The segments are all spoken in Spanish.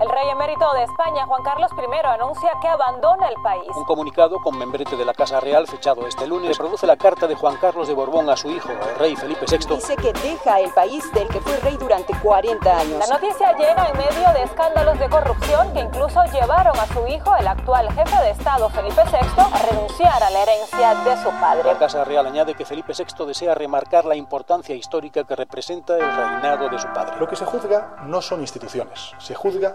El rey emérito de España, Juan Carlos I, anuncia que abandona el país. Un comunicado con membrete de la Casa Real fechado este lunes reproduce la carta de Juan Carlos de Borbón a su hijo, el rey Felipe VI. Dice que deja el país del que fue rey durante 40 años. La noticia llega en medio de escándalos de corrupción que incluso llevaron a su hijo, el actual jefe de Estado Felipe VI, a renunciar a la herencia de su padre. La Casa Real añade que Felipe VI desea remarcar la importancia histórica que representa el reinado de su padre. Lo que se juzga no son instituciones, se juzga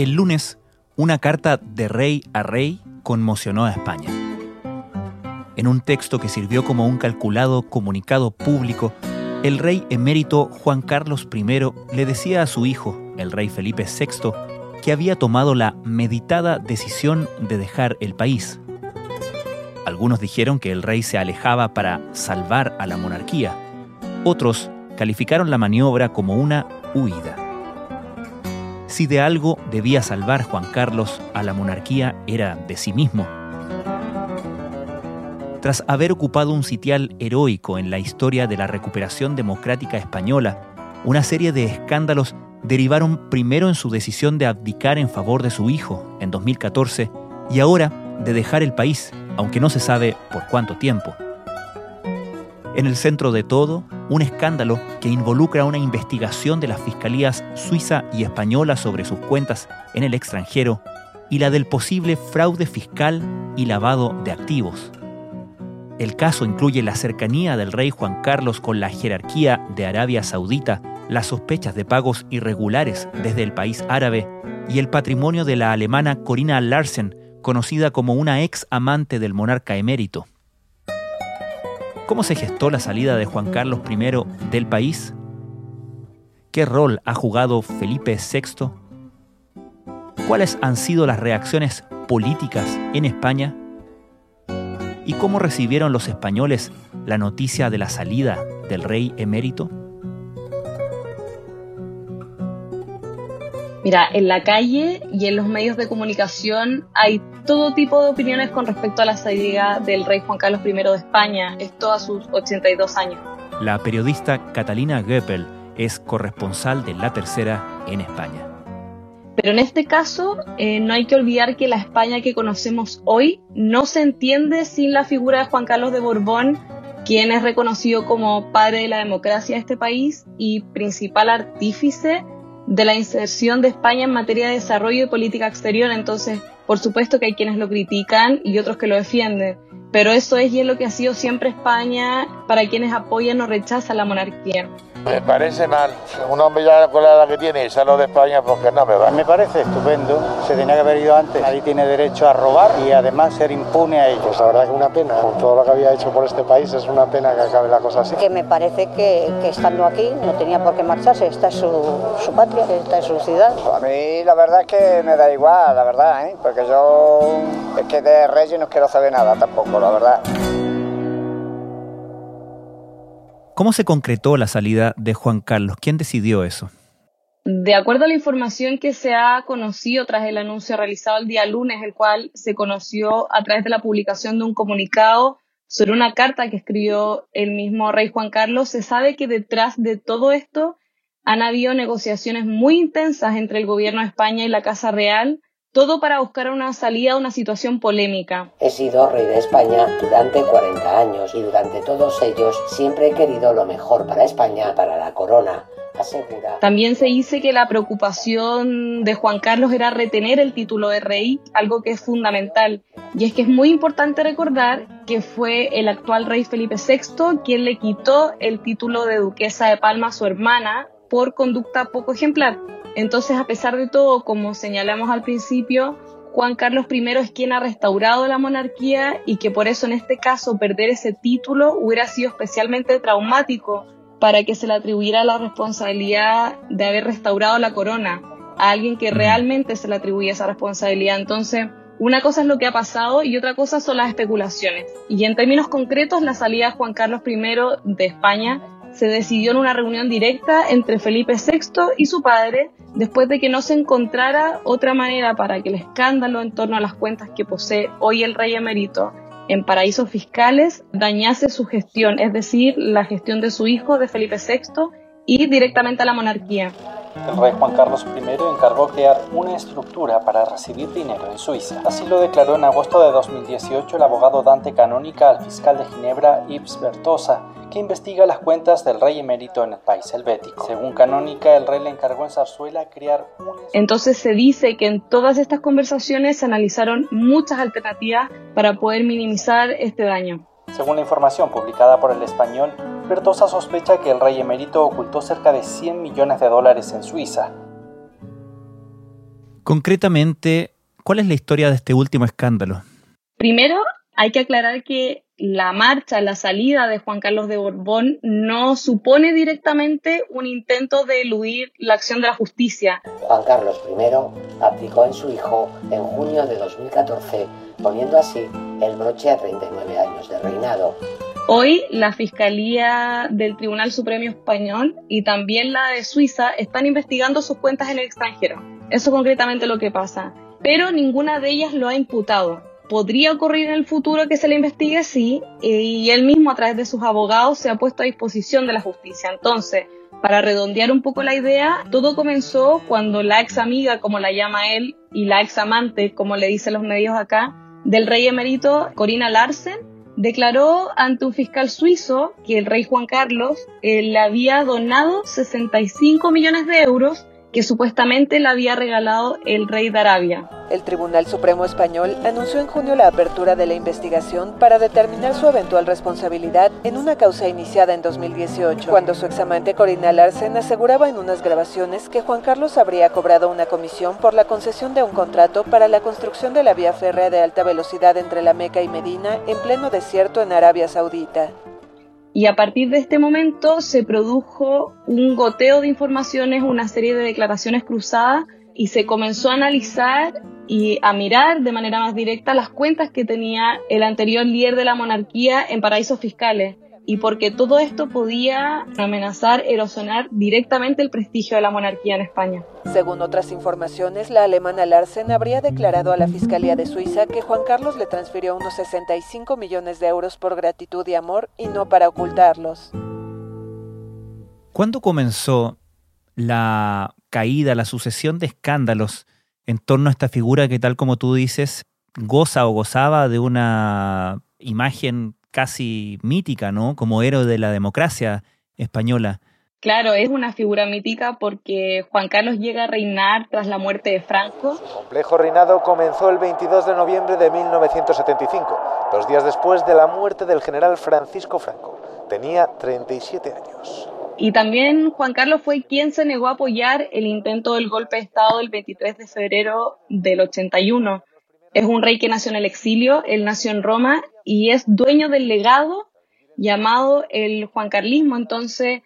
El lunes, una carta de rey a rey conmocionó a España. En un texto que sirvió como un calculado comunicado público, el rey emérito Juan Carlos I le decía a su hijo, el rey Felipe VI, que había tomado la meditada decisión de dejar el país. Algunos dijeron que el rey se alejaba para salvar a la monarquía. Otros calificaron la maniobra como una huida. Si de algo debía salvar Juan Carlos a la monarquía era de sí mismo. Tras haber ocupado un sitial heroico en la historia de la recuperación democrática española, una serie de escándalos derivaron primero en su decisión de abdicar en favor de su hijo en 2014 y ahora de dejar el país, aunque no se sabe por cuánto tiempo. En el centro de todo, un escándalo que involucra una investigación de las fiscalías suiza y española sobre sus cuentas en el extranjero y la del posible fraude fiscal y lavado de activos. El caso incluye la cercanía del rey Juan Carlos con la jerarquía de Arabia Saudita, las sospechas de pagos irregulares desde el país árabe y el patrimonio de la alemana Corina Larsen, conocida como una ex amante del monarca emérito. ¿Cómo se gestó la salida de Juan Carlos I del país? ¿Qué rol ha jugado Felipe VI? ¿Cuáles han sido las reacciones políticas en España? ¿Y cómo recibieron los españoles la noticia de la salida del rey emérito? Mira, en la calle y en los medios de comunicación hay todo tipo de opiniones con respecto a la salida del rey Juan Carlos I de España, esto a sus 82 años. La periodista Catalina Goeppel es corresponsal de La Tercera en España. Pero en este caso eh, no hay que olvidar que la España que conocemos hoy no se entiende sin la figura de Juan Carlos de Borbón, quien es reconocido como padre de la democracia de este país y principal artífice de la inserción de España en materia de desarrollo y política exterior. Entonces, por supuesto que hay quienes lo critican y otros que lo defienden, pero eso es y es lo que ha sido siempre España para quienes apoyan o rechazan la monarquía. Me parece mal. Un hombre ya con la edad que tiene y salió de España porque no me va. Me parece estupendo. Se tenía que haber ido antes. Nadie tiene derecho a robar y además ser impune a ellos. Pues la verdad que una pena. Con todo lo que había hecho por este país es una pena que acabe la cosa así. Que me parece que, que estando aquí no tenía por qué marcharse. Esta es su, su patria, esta es su ciudad. A mí la verdad es que me da igual, la verdad, ¿eh? porque yo es que de Reyes no quiero saber nada tampoco, la verdad. ¿Cómo se concretó la salida de Juan Carlos? ¿Quién decidió eso? De acuerdo a la información que se ha conocido tras el anuncio realizado el día lunes, el cual se conoció a través de la publicación de un comunicado sobre una carta que escribió el mismo rey Juan Carlos, se sabe que detrás de todo esto han habido negociaciones muy intensas entre el gobierno de España y la Casa Real todo para buscar una salida a una situación polémica. He sido rey de España durante 40 años y durante todos ellos siempre he querido lo mejor para España, para la corona. asegura. También se dice que la preocupación de Juan Carlos era retener el título de rey, algo que es fundamental. Y es que es muy importante recordar que fue el actual rey Felipe VI quien le quitó el título de duquesa de Palma a su hermana por conducta poco ejemplar. Entonces, a pesar de todo, como señalamos al principio, Juan Carlos I es quien ha restaurado la monarquía y que por eso en este caso perder ese título hubiera sido especialmente traumático para que se le atribuyera la responsabilidad de haber restaurado la corona a alguien que realmente se le atribuye esa responsabilidad. Entonces, una cosa es lo que ha pasado y otra cosa son las especulaciones. Y en términos concretos, la salida de Juan Carlos I de España se decidió en una reunión directa entre Felipe VI y su padre, después de que no se encontrara otra manera para que el escándalo en torno a las cuentas que posee hoy el rey emérito en paraísos fiscales dañase su gestión, es decir, la gestión de su hijo, de Felipe VI, y directamente a la monarquía. El rey Juan Carlos I encargó crear una estructura para recibir dinero en Suiza. Así lo declaró en agosto de 2018 el abogado Dante Canónica al fiscal de Ginebra Yves Bertosa, que investiga las cuentas del rey emérito en el país helvético. Según Canónica, el rey le encargó en Zarzuela crear un... Entonces se dice que en todas estas conversaciones se analizaron muchas alternativas para poder minimizar este daño. Según la información publicada por el español, Bertosa sospecha que el rey emérito ocultó cerca de 100 millones de dólares en Suiza. Concretamente, ¿cuál es la historia de este último escándalo? Primero, hay que aclarar que la marcha, la salida de Juan Carlos de Borbón no supone directamente un intento de eludir la acción de la justicia. Juan Carlos I abdicó en su hijo en junio de 2014, poniendo así el broche a 39 años de reinado. Hoy la Fiscalía del Tribunal Supremo Español y también la de Suiza están investigando sus cuentas en el extranjero. Eso es concretamente lo que pasa. Pero ninguna de ellas lo ha imputado podría ocurrir en el futuro que se le investigue, sí, y él mismo a través de sus abogados se ha puesto a disposición de la justicia. Entonces, para redondear un poco la idea, todo comenzó cuando la ex amiga, como la llama él, y la ex amante, como le dicen los medios acá, del rey emérito, Corina Larsen, declaró ante un fiscal suizo que el rey Juan Carlos eh, le había donado 65 millones de euros que supuestamente le había regalado el rey de Arabia. El Tribunal Supremo Español anunció en junio la apertura de la investigación para determinar su eventual responsabilidad en una causa iniciada en 2018, cuando su examante Corina Larsen aseguraba en unas grabaciones que Juan Carlos habría cobrado una comisión por la concesión de un contrato para la construcción de la vía férrea de alta velocidad entre la Meca y Medina en pleno desierto en Arabia Saudita. Y a partir de este momento se produjo un goteo de informaciones, una serie de declaraciones cruzadas y se comenzó a analizar y a mirar de manera más directa las cuentas que tenía el anterior líder de la monarquía en paraísos fiscales y porque todo esto podía amenazar erosionar directamente el prestigio de la monarquía en España. Según otras informaciones, la alemana Larsen habría declarado a la Fiscalía de Suiza que Juan Carlos le transfirió unos 65 millones de euros por gratitud y amor y no para ocultarlos. ¿Cuándo comenzó la caída, la sucesión de escándalos en torno a esta figura que tal como tú dices, goza o gozaba de una imagen casi mítica, ¿no? Como héroe de la democracia española. Claro, es una figura mítica porque Juan Carlos llega a reinar tras la muerte de Franco. Su complejo reinado comenzó el 22 de noviembre de 1975, dos días después de la muerte del general Francisco Franco. Tenía 37 años. Y también Juan Carlos fue quien se negó a apoyar el intento del golpe de Estado del 23 de febrero del 81. Es un rey que nació en el exilio, él nació en Roma y es dueño del legado llamado el Juancarlismo. Entonces,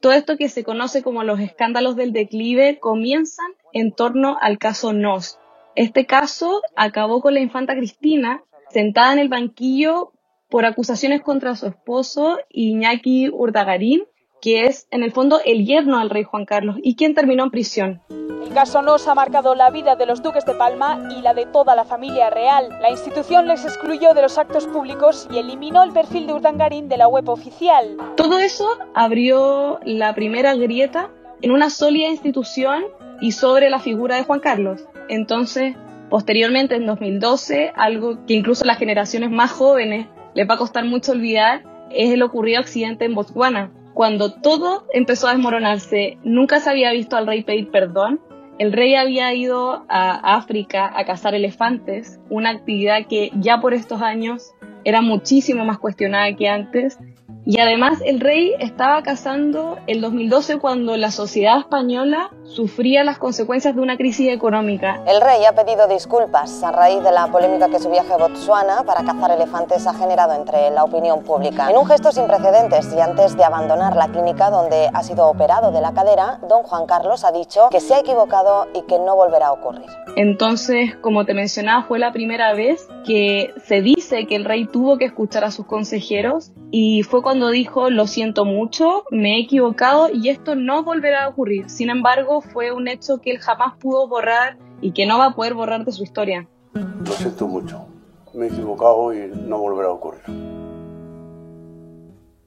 todo esto que se conoce como los escándalos del declive comienzan en torno al caso Nos. Este caso acabó con la infanta Cristina sentada en el banquillo por acusaciones contra su esposo Iñaki Urdagarín, que es en el fondo el yerno del rey Juan Carlos y quien terminó en prisión. El caso Nos ha marcado la vida de los duques de Palma y la de toda la familia real. La institución les excluyó de los actos públicos y eliminó el perfil de Urdangarín de la web oficial. Todo eso abrió la primera grieta en una sólida institución y sobre la figura de Juan Carlos. Entonces, posteriormente, en 2012, algo que incluso a las generaciones más jóvenes les va a costar mucho olvidar, es el ocurrido accidente en Botswana, cuando todo empezó a desmoronarse, nunca se había visto al rey pedir perdón. El rey había ido a África a cazar elefantes, una actividad que ya por estos años era muchísimo más cuestionada que antes y además el rey estaba casando el 2012 cuando la sociedad española sufría las consecuencias de una crisis económica. El rey ha pedido disculpas a raíz de la polémica que su viaje a Botsuana para cazar elefantes ha generado entre la opinión pública. En un gesto sin precedentes y antes de abandonar la clínica donde ha sido operado de la cadera, don Juan Carlos ha dicho que se ha equivocado y que no volverá a ocurrir. Entonces, como te mencionaba, fue la primera vez que se dice que el rey tuvo que escuchar a sus consejeros y fue cuando dijo, lo siento mucho, me he equivocado y esto no volverá a ocurrir. Sin embargo, fue un hecho que él jamás pudo borrar y que no va a poder borrar de su historia. Lo siento mucho, me he equivocado y no volverá a ocurrir.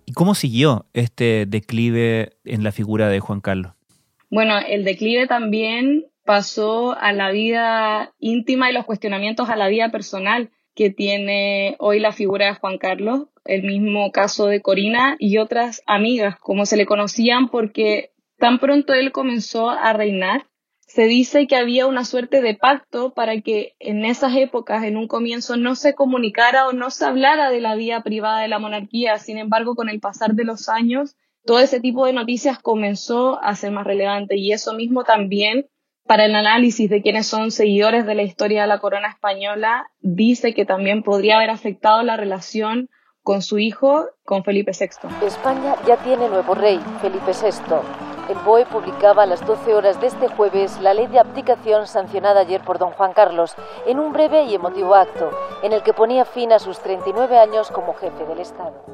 ¿Y cómo siguió este declive en la figura de Juan Carlos? Bueno, el declive también pasó a la vida íntima y los cuestionamientos a la vida personal que tiene hoy la figura de Juan Carlos, el mismo caso de Corina y otras amigas, como se le conocían porque tan pronto él comenzó a reinar, se dice que había una suerte de pacto para que en esas épocas, en un comienzo, no se comunicara o no se hablara de la vida privada de la monarquía. Sin embargo, con el pasar de los años, todo ese tipo de noticias comenzó a ser más relevante y eso mismo también para el análisis de quienes son seguidores de la historia de la corona española, dice que también podría haber afectado la relación con su hijo, con Felipe VI. España ya tiene nuevo rey, Felipe VI. El BOE publicaba a las 12 horas de este jueves la ley de abdicación sancionada ayer por don Juan Carlos, en un breve y emotivo acto, en el que ponía fin a sus 39 años como jefe del Estado.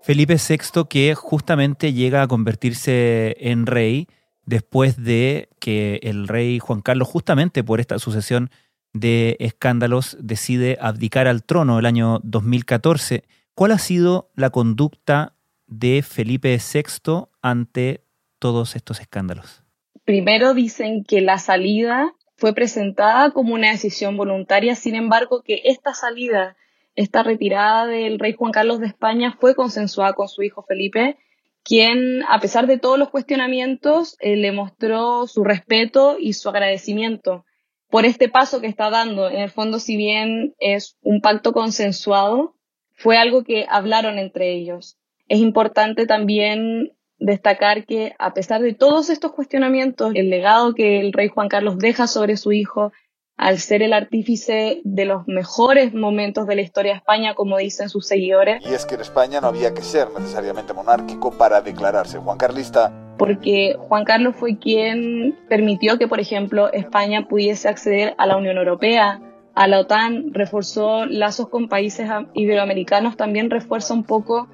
Felipe VI, que justamente llega a convertirse en rey, después de que el rey Juan Carlos, justamente por esta sucesión de escándalos, decide abdicar al trono el año 2014. ¿Cuál ha sido la conducta de Felipe VI ante todos estos escándalos? Primero dicen que la salida fue presentada como una decisión voluntaria, sin embargo que esta salida, esta retirada del rey Juan Carlos de España fue consensuada con su hijo Felipe quien, a pesar de todos los cuestionamientos, eh, le mostró su respeto y su agradecimiento por este paso que está dando. En el fondo, si bien es un pacto consensuado, fue algo que hablaron entre ellos. Es importante también destacar que, a pesar de todos estos cuestionamientos, el legado que el rey Juan Carlos deja sobre su hijo al ser el artífice de los mejores momentos de la historia de España, como dicen sus seguidores. Y es que en España no había que ser necesariamente monárquico para declararse Juan Carlista. Porque Juan Carlos fue quien permitió que, por ejemplo, España pudiese acceder a la Unión Europea, a la OTAN, reforzó lazos con países iberoamericanos, también refuerza un poco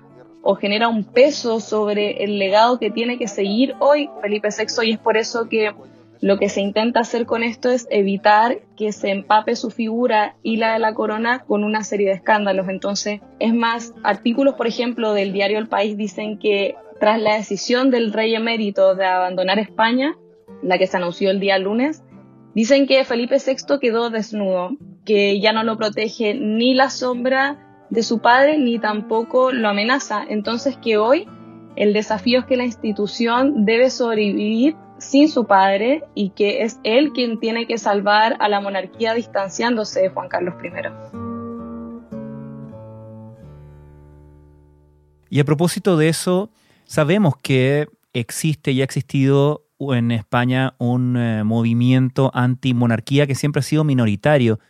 o genera un peso sobre el legado que tiene que seguir hoy Felipe VI y es por eso que lo que se intenta hacer con esto es evitar que se empape su figura y la de la corona con una serie de escándalos. Entonces, es más, artículos, por ejemplo, del diario El País dicen que tras la decisión del rey emérito de abandonar España, la que se anunció el día lunes, dicen que Felipe VI quedó desnudo, que ya no lo protege ni la sombra de su padre ni tampoco lo amenaza. Entonces que hoy el desafío es que la institución debe sobrevivir sin su padre y que es él quien tiene que salvar a la monarquía distanciándose de Juan Carlos I. Y a propósito de eso, sabemos que existe y ha existido en España un eh, movimiento anti-monarquía que siempre ha sido minoritario.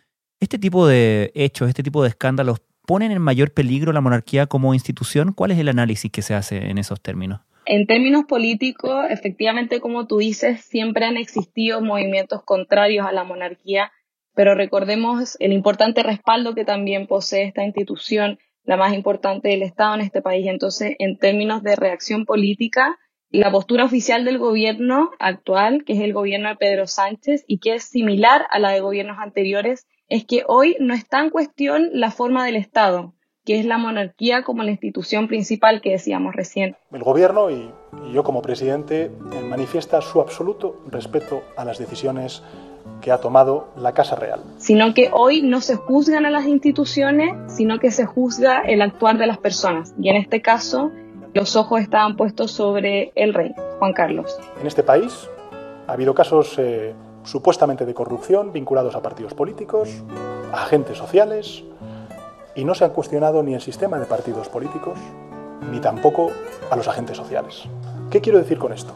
Este tipo de hechos, este tipo de escándalos, ¿ponen en mayor peligro la monarquía como institución? ¿Cuál es el análisis que se hace en esos términos? En términos políticos, efectivamente, como tú dices, siempre han existido movimientos contrarios a la monarquía, pero recordemos el importante respaldo que también posee esta institución, la más importante del Estado en este país. Entonces, en términos de reacción política, la postura oficial del gobierno actual, que es el gobierno de Pedro Sánchez y que es similar a la de gobiernos anteriores, es que hoy no está en cuestión la forma del Estado, que es la monarquía como la institución principal que decíamos recién. El gobierno y, yo como presidente eh, manifiesta su absoluto respeto a las decisiones que ha tomado la Casa Real. Sino que hoy no se juzgan a las instituciones, sino que se juzga el actuar de las personas. Y en este caso, los ojos estaban puestos sobre el rey, Juan Carlos. En este país ha habido casos eh, supuestamente de corrupción vinculados a partidos políticos, a agentes sociales, y no se han cuestionado ni el sistema de partidos políticos, ni tampoco a los agentes sociales. ¿Qué quiero decir con esto?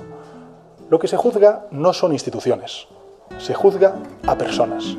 Lo que se juzga no son instituciones, se juzga a personas.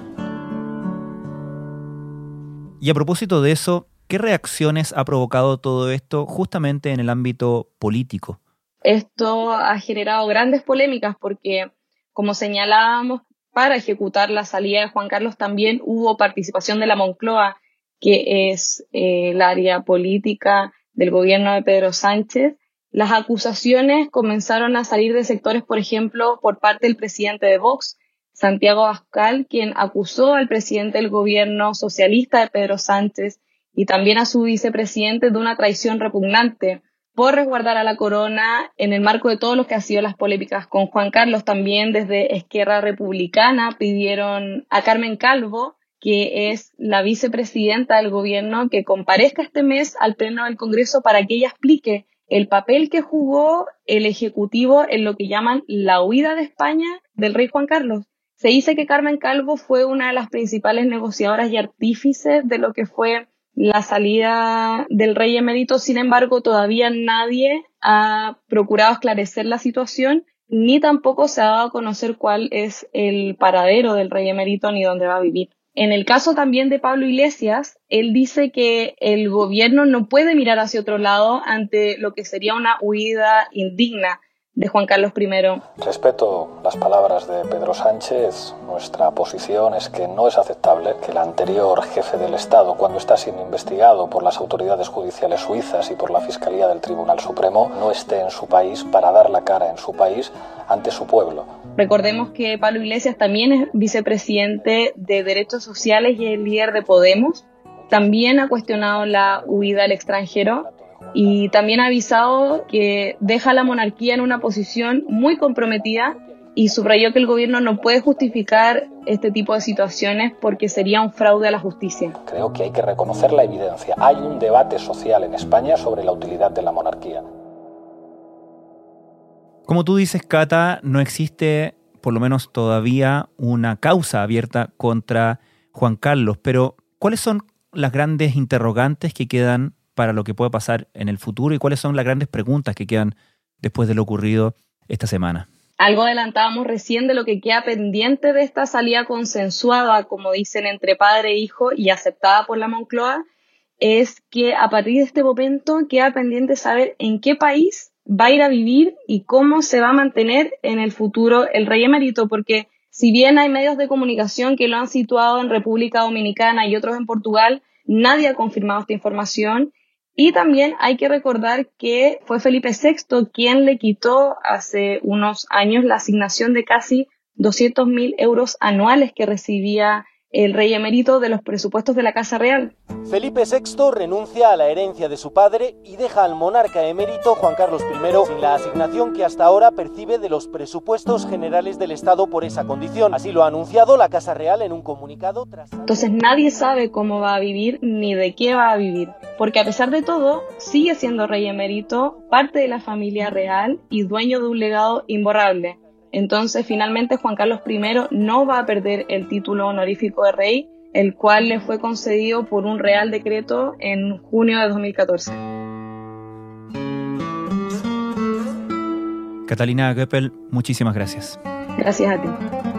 Y a propósito de eso, ¿qué reacciones ha provocado todo esto justamente en el ámbito político? Esto ha generado grandes polémicas porque, como señalábamos, para ejecutar la salida de Juan Carlos también hubo participación de la Moncloa, que es eh, el área política del gobierno de Pedro Sánchez. Las acusaciones comenzaron a salir de sectores, por ejemplo, por parte del presidente de Vox, Santiago Abascal, quien acusó al presidente del gobierno socialista de Pedro Sánchez y también a su vicepresidente de una traición repugnante por resguardar a la corona en el marco de todo lo que ha sido las polémicas con Juan Carlos. También desde Esquerra Republicana pidieron a Carmen Calvo, que es la vicepresidenta del gobierno, que comparezca este mes al Pleno del Congreso para que ella explique el papel que jugó el Ejecutivo en lo que llaman la huida de España del rey Juan Carlos. Se dice que Carmen Calvo fue una de las principales negociadoras y artífices de lo que fue la salida del rey emérito. Sin embargo, todavía nadie ha procurado esclarecer la situación, ni tampoco se ha dado a conocer cuál es el paradero del rey emérito ni dónde va a vivir. En el caso también de Pablo Iglesias, él dice que el gobierno no puede mirar hacia otro lado ante lo que sería una huida indigna de Juan Carlos I. Respeto las palabras de Pedro Sánchez. Nuestra posición es que no es aceptable que el anterior jefe del Estado, cuando está siendo investigado por las autoridades judiciales suizas y por la Fiscalía del Tribunal Supremo, no esté en su país para dar la cara en su país ante su pueblo. Recordemos que Pablo Iglesias también es vicepresidente de Derechos Sociales y el líder de Podemos. También ha cuestionado la huida al extranjero y también ha avisado que deja a la monarquía en una posición muy comprometida y subrayó que el gobierno no puede justificar este tipo de situaciones porque sería un fraude a la justicia. Creo que hay que reconocer la evidencia. Hay un debate social en España sobre la utilidad de la monarquía. Como tú dices, Cata, no existe, por lo menos todavía, una causa abierta contra Juan Carlos, pero ¿cuáles son las grandes interrogantes que quedan para lo que puede pasar en el futuro y cuáles son las grandes preguntas que quedan después de lo ocurrido esta semana. Algo adelantábamos recién de lo que queda pendiente de esta salida consensuada, como dicen, entre padre e hijo y aceptada por la Moncloa, es que a partir de este momento queda pendiente saber en qué país va a ir a vivir y cómo se va a mantener en el futuro el rey emérito, porque si bien hay medios de comunicación que lo han situado en República Dominicana y otros en Portugal, nadie ha confirmado esta información y también hay que recordar que fue Felipe VI quien le quitó hace unos años la asignación de casi 200 mil euros anuales que recibía el rey emérito de los presupuestos de la Casa Real. Felipe VI renuncia a la herencia de su padre y deja al monarca emérito Juan Carlos I sin la asignación que hasta ahora percibe de los presupuestos generales del Estado por esa condición. Así lo ha anunciado la Casa Real en un comunicado tras... Entonces nadie sabe cómo va a vivir ni de qué va a vivir, porque a pesar de todo sigue siendo rey emérito, parte de la familia real y dueño de un legado imborrable. Entonces, finalmente, Juan Carlos I no va a perder el título honorífico de rey, el cual le fue concedido por un real decreto en junio de 2014. Catalina Goeppel, muchísimas gracias. Gracias a ti.